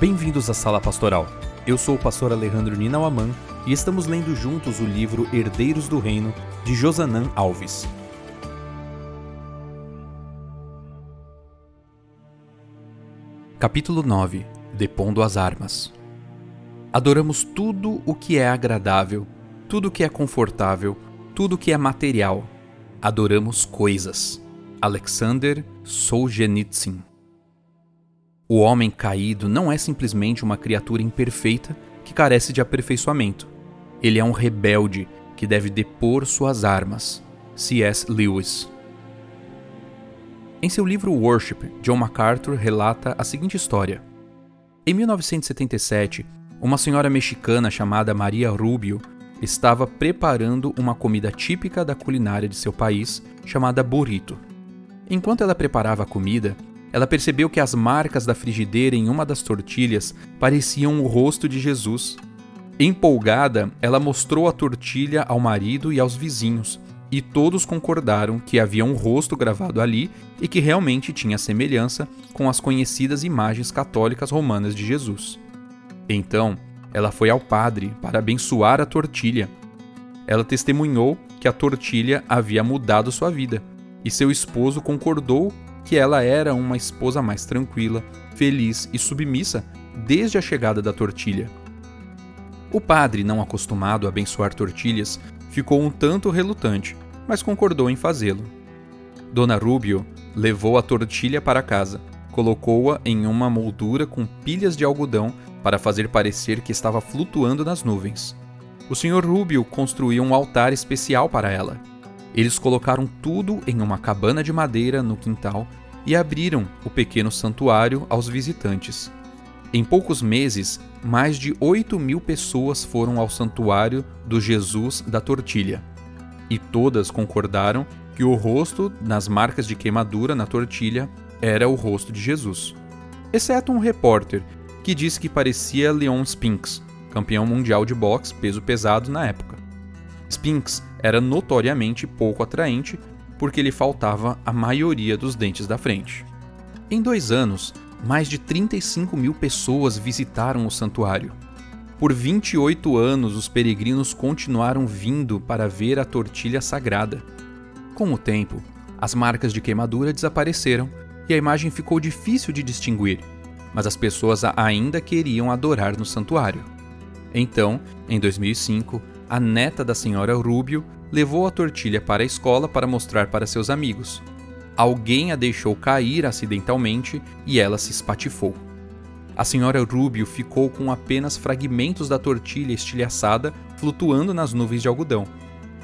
Bem-vindos à Sala Pastoral. Eu sou o pastor Alejandro Ninauaman e estamos lendo juntos o livro Herdeiros do Reino, de Josanã Alves. Capítulo 9 Depondo as armas. Adoramos tudo o que é agradável, tudo o que é confortável, tudo o que é material. Adoramos coisas. Alexander Solzhenitsyn o homem caído não é simplesmente uma criatura imperfeita que carece de aperfeiçoamento. Ele é um rebelde que deve depor suas armas. C.S. Lewis. Em seu livro Worship, John MacArthur relata a seguinte história. Em 1977, uma senhora mexicana chamada Maria Rubio estava preparando uma comida típica da culinária de seu país, chamada burrito. Enquanto ela preparava a comida, ela percebeu que as marcas da frigideira em uma das tortilhas pareciam o rosto de Jesus. Empolgada, ela mostrou a tortilha ao marido e aos vizinhos, e todos concordaram que havia um rosto gravado ali e que realmente tinha semelhança com as conhecidas imagens católicas romanas de Jesus. Então, ela foi ao padre para abençoar a tortilha. Ela testemunhou que a tortilha havia mudado sua vida, e seu esposo concordou que ela era uma esposa mais tranquila, feliz e submissa desde a chegada da tortilha. O padre, não acostumado a abençoar tortilhas, ficou um tanto relutante, mas concordou em fazê-lo. Dona Rubio levou a tortilha para casa, colocou-a em uma moldura com pilhas de algodão para fazer parecer que estava flutuando nas nuvens. O Sr. Rubio construiu um altar especial para ela eles colocaram tudo em uma cabana de madeira no quintal e abriram o pequeno santuário aos visitantes. Em poucos meses, mais de 8 mil pessoas foram ao santuário do Jesus da Tortilha. E todas concordaram que o rosto nas marcas de queimadura na tortilha era o rosto de Jesus. Exceto um repórter que disse que parecia Leon Spinks, campeão mundial de boxe peso pesado na época. Spinks era notoriamente pouco atraente porque lhe faltava a maioria dos dentes da frente. Em dois anos, mais de 35 mil pessoas visitaram o santuário. Por 28 anos, os peregrinos continuaram vindo para ver a tortilha sagrada. Com o tempo, as marcas de queimadura desapareceram e a imagem ficou difícil de distinguir, mas as pessoas ainda queriam adorar no santuário. Então, em 2005, a neta da senhora Rubio levou a tortilha para a escola para mostrar para seus amigos. Alguém a deixou cair acidentalmente e ela se espatifou. A senhora Rubio ficou com apenas fragmentos da tortilha estilhaçada flutuando nas nuvens de algodão,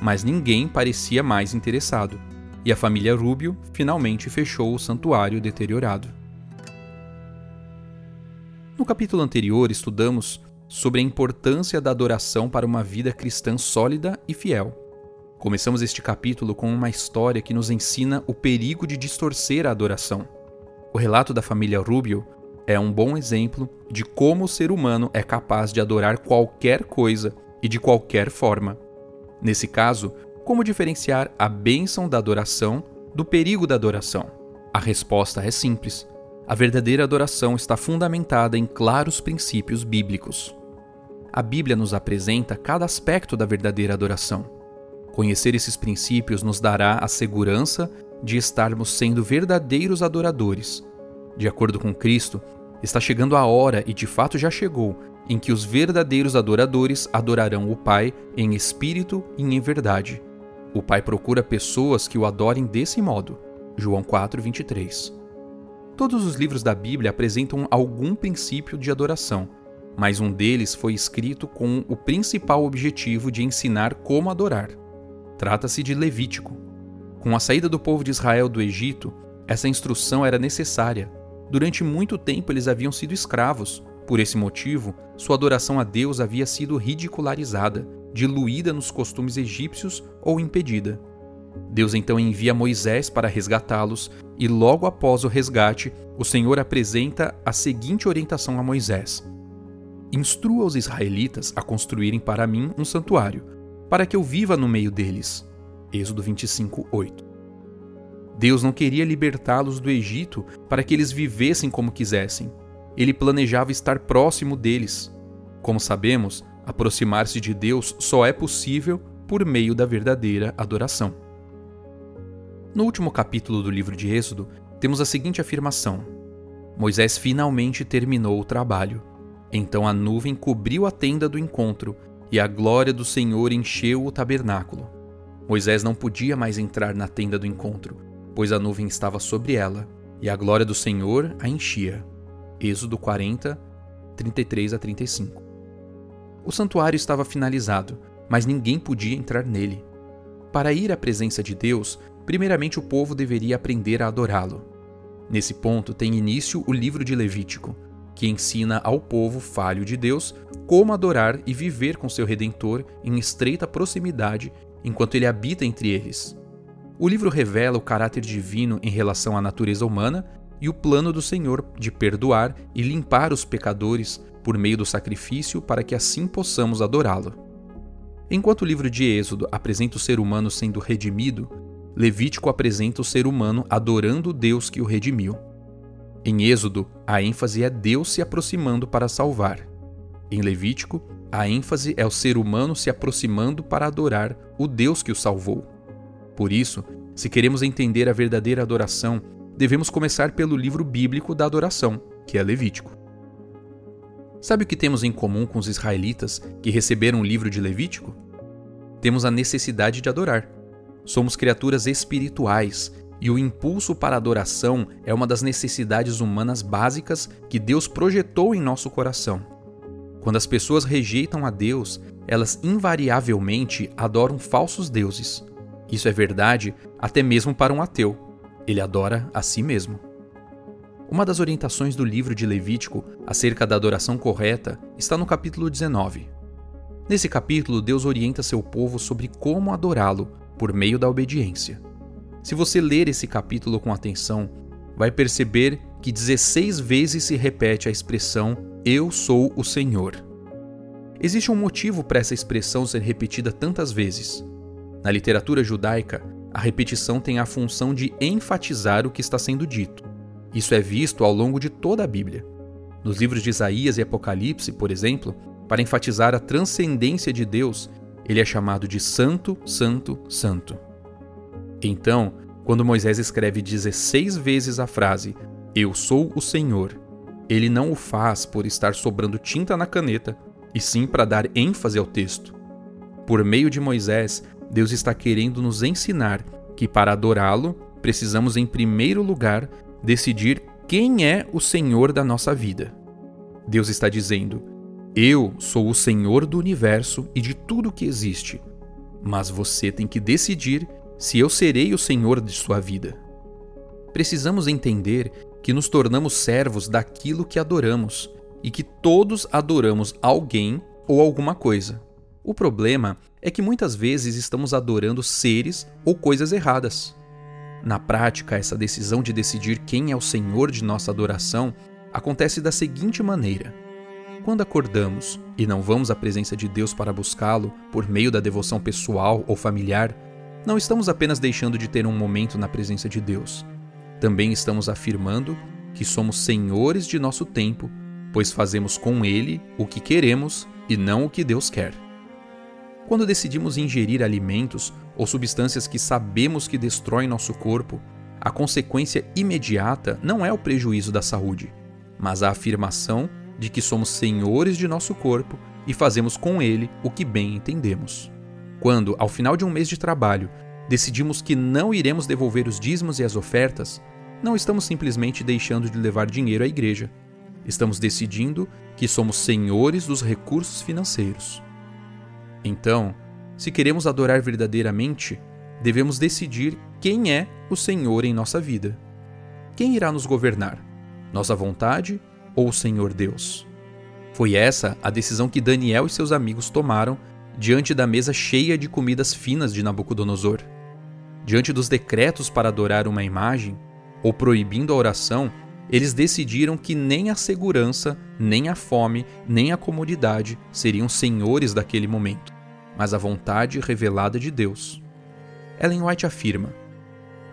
mas ninguém parecia mais interessado, e a família Rubio finalmente fechou o santuário deteriorado. No capítulo anterior, estudamos sobre a importância da adoração para uma vida cristã sólida e fiel. Começamos este capítulo com uma história que nos ensina o perigo de distorcer a adoração. O relato da família Rubio é um bom exemplo de como o ser humano é capaz de adorar qualquer coisa e de qualquer forma. Nesse caso, como diferenciar a bênção da adoração do perigo da adoração? A resposta é simples. A verdadeira adoração está fundamentada em claros princípios bíblicos a Bíblia nos apresenta cada aspecto da verdadeira adoração. Conhecer esses princípios nos dará a segurança de estarmos sendo verdadeiros adoradores. De acordo com Cristo, está chegando a hora, e de fato já chegou, em que os verdadeiros adoradores adorarão o Pai em espírito e em verdade. O Pai procura pessoas que o adorem desse modo. João 4:23. Todos os livros da Bíblia apresentam algum princípio de adoração mas um deles foi escrito com o principal objetivo de ensinar como adorar. Trata-se de Levítico. Com a saída do povo de Israel do Egito, essa instrução era necessária. Durante muito tempo eles haviam sido escravos. Por esse motivo, sua adoração a Deus havia sido ridicularizada, diluída nos costumes egípcios ou impedida. Deus então envia Moisés para resgatá-los, e logo após o resgate, o Senhor apresenta a seguinte orientação a Moisés: Instrua os israelitas a construírem para mim um santuário, para que eu viva no meio deles. Êxodo 25, 8. Deus não queria libertá-los do Egito para que eles vivessem como quisessem. ele planejava estar próximo deles. Como sabemos, aproximar-se de Deus só é possível por meio da verdadeira adoração. No último capítulo do livro de Êxodo, temos a seguinte afirmação: Moisés finalmente terminou o trabalho. Então a nuvem cobriu a tenda do encontro e a glória do Senhor encheu o tabernáculo. Moisés não podia mais entrar na tenda do encontro, pois a nuvem estava sobre ela e a glória do Senhor a enchia. Êxodo 40, 33 a 35. O santuário estava finalizado, mas ninguém podia entrar nele. Para ir à presença de Deus, primeiramente o povo deveria aprender a adorá-lo. Nesse ponto tem início o livro de Levítico, que ensina ao povo falho de Deus como adorar e viver com seu redentor em estreita proximidade enquanto ele habita entre eles. O livro revela o caráter divino em relação à natureza humana e o plano do Senhor de perdoar e limpar os pecadores por meio do sacrifício para que assim possamos adorá-lo. Enquanto o livro de Êxodo apresenta o ser humano sendo redimido, Levítico apresenta o ser humano adorando o Deus que o redimiu. Em Êxodo, a ênfase é Deus se aproximando para salvar. Em Levítico, a ênfase é o ser humano se aproximando para adorar o Deus que o salvou. Por isso, se queremos entender a verdadeira adoração, devemos começar pelo livro bíblico da adoração, que é Levítico. Sabe o que temos em comum com os israelitas que receberam o livro de Levítico? Temos a necessidade de adorar. Somos criaturas espirituais e o impulso para a adoração é uma das necessidades humanas básicas que Deus projetou em nosso coração. Quando as pessoas rejeitam a Deus, elas invariavelmente adoram falsos deuses. Isso é verdade até mesmo para um ateu. Ele adora a si mesmo. Uma das orientações do livro de Levítico acerca da adoração correta está no capítulo 19. Nesse capítulo, Deus orienta seu povo sobre como adorá-lo por meio da obediência. Se você ler esse capítulo com atenção, vai perceber que 16 vezes se repete a expressão Eu sou o Senhor. Existe um motivo para essa expressão ser repetida tantas vezes. Na literatura judaica, a repetição tem a função de enfatizar o que está sendo dito. Isso é visto ao longo de toda a Bíblia. Nos livros de Isaías e Apocalipse, por exemplo, para enfatizar a transcendência de Deus, ele é chamado de Santo, Santo, Santo. Então, quando Moisés escreve 16 vezes a frase Eu sou o Senhor, ele não o faz por estar sobrando tinta na caneta, e sim para dar ênfase ao texto. Por meio de Moisés, Deus está querendo nos ensinar que para adorá-lo, precisamos em primeiro lugar decidir quem é o Senhor da nossa vida. Deus está dizendo: Eu sou o Senhor do universo e de tudo que existe, mas você tem que decidir se eu serei o Senhor de sua vida. Precisamos entender que nos tornamos servos daquilo que adoramos e que todos adoramos alguém ou alguma coisa. O problema é que muitas vezes estamos adorando seres ou coisas erradas. Na prática, essa decisão de decidir quem é o Senhor de nossa adoração acontece da seguinte maneira: quando acordamos e não vamos à presença de Deus para buscá-lo por meio da devoção pessoal ou familiar, não estamos apenas deixando de ter um momento na presença de Deus, também estamos afirmando que somos senhores de nosso tempo, pois fazemos com ele o que queremos e não o que Deus quer. Quando decidimos ingerir alimentos ou substâncias que sabemos que destroem nosso corpo, a consequência imediata não é o prejuízo da saúde, mas a afirmação de que somos senhores de nosso corpo e fazemos com ele o que bem entendemos. Quando, ao final de um mês de trabalho, decidimos que não iremos devolver os dízimos e as ofertas, não estamos simplesmente deixando de levar dinheiro à igreja. Estamos decidindo que somos senhores dos recursos financeiros. Então, se queremos adorar verdadeiramente, devemos decidir quem é o Senhor em nossa vida. Quem irá nos governar? Nossa vontade ou Senhor Deus? Foi essa a decisão que Daniel e seus amigos tomaram diante da mesa cheia de comidas finas de Nabucodonosor. Diante dos decretos para adorar uma imagem, ou proibindo a oração, eles decidiram que nem a segurança, nem a fome, nem a comodidade seriam senhores daquele momento, mas a vontade revelada de Deus. Ellen White afirma: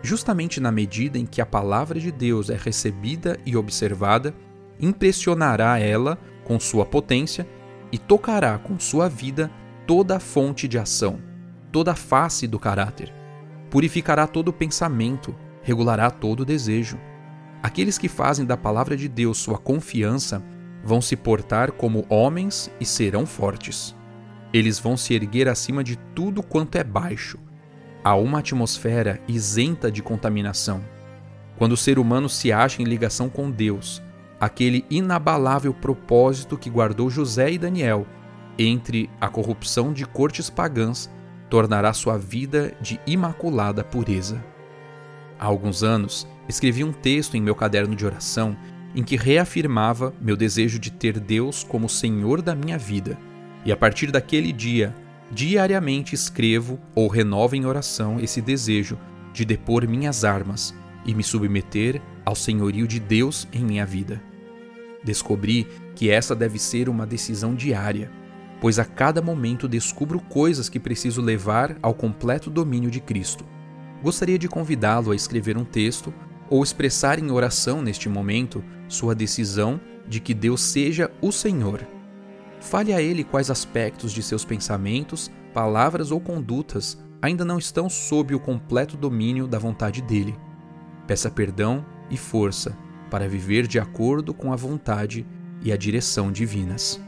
justamente na medida em que a palavra de Deus é recebida e observada, impressionará ela com sua potência e tocará com sua vida toda a fonte de ação, toda a face do caráter. Purificará todo pensamento, regulará todo desejo. Aqueles que fazem da palavra de Deus sua confiança vão se portar como homens e serão fortes. Eles vão se erguer acima de tudo quanto é baixo. Há uma atmosfera isenta de contaminação. Quando o ser humano se acha em ligação com Deus, aquele inabalável propósito que guardou José e Daniel entre a corrupção de cortes pagãs tornará sua vida de imaculada pureza. Há alguns anos, escrevi um texto em meu caderno de oração em que reafirmava meu desejo de ter Deus como Senhor da minha vida, e a partir daquele dia, diariamente escrevo ou renovo em oração esse desejo de depor minhas armas e me submeter ao senhorio de Deus em minha vida. Descobri que essa deve ser uma decisão diária, pois a cada momento descubro coisas que preciso levar ao completo domínio de Cristo. Gostaria de convidá-lo a escrever um texto ou expressar em oração neste momento sua decisão de que Deus seja o Senhor. Fale a Ele quais aspectos de seus pensamentos, palavras ou condutas ainda não estão sob o completo domínio da vontade dele. Peça perdão e força para viver de acordo com a vontade e a direção divinas.